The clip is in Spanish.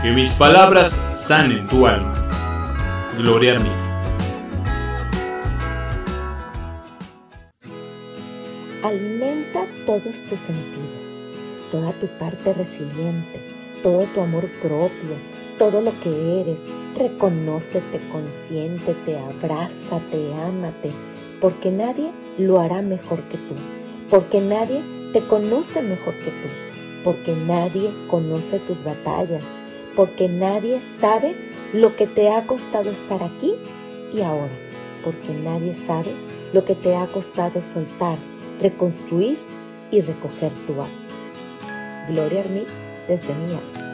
Que mis palabras sanen tu alma. Gloria a mí. Alimenta todos tus sentidos, toda tu parte resiliente, todo tu amor propio, todo lo que eres. Reconócete, consiéntete, abrázate, ámate, porque nadie lo hará mejor que tú, porque nadie te conoce mejor que tú, porque nadie conoce tus batallas, porque nadie sabe lo que te ha costado estar aquí y ahora, porque nadie sabe lo que te ha costado soltar, reconstruir y recoger tu alma. Gloria a mí desde mi alma.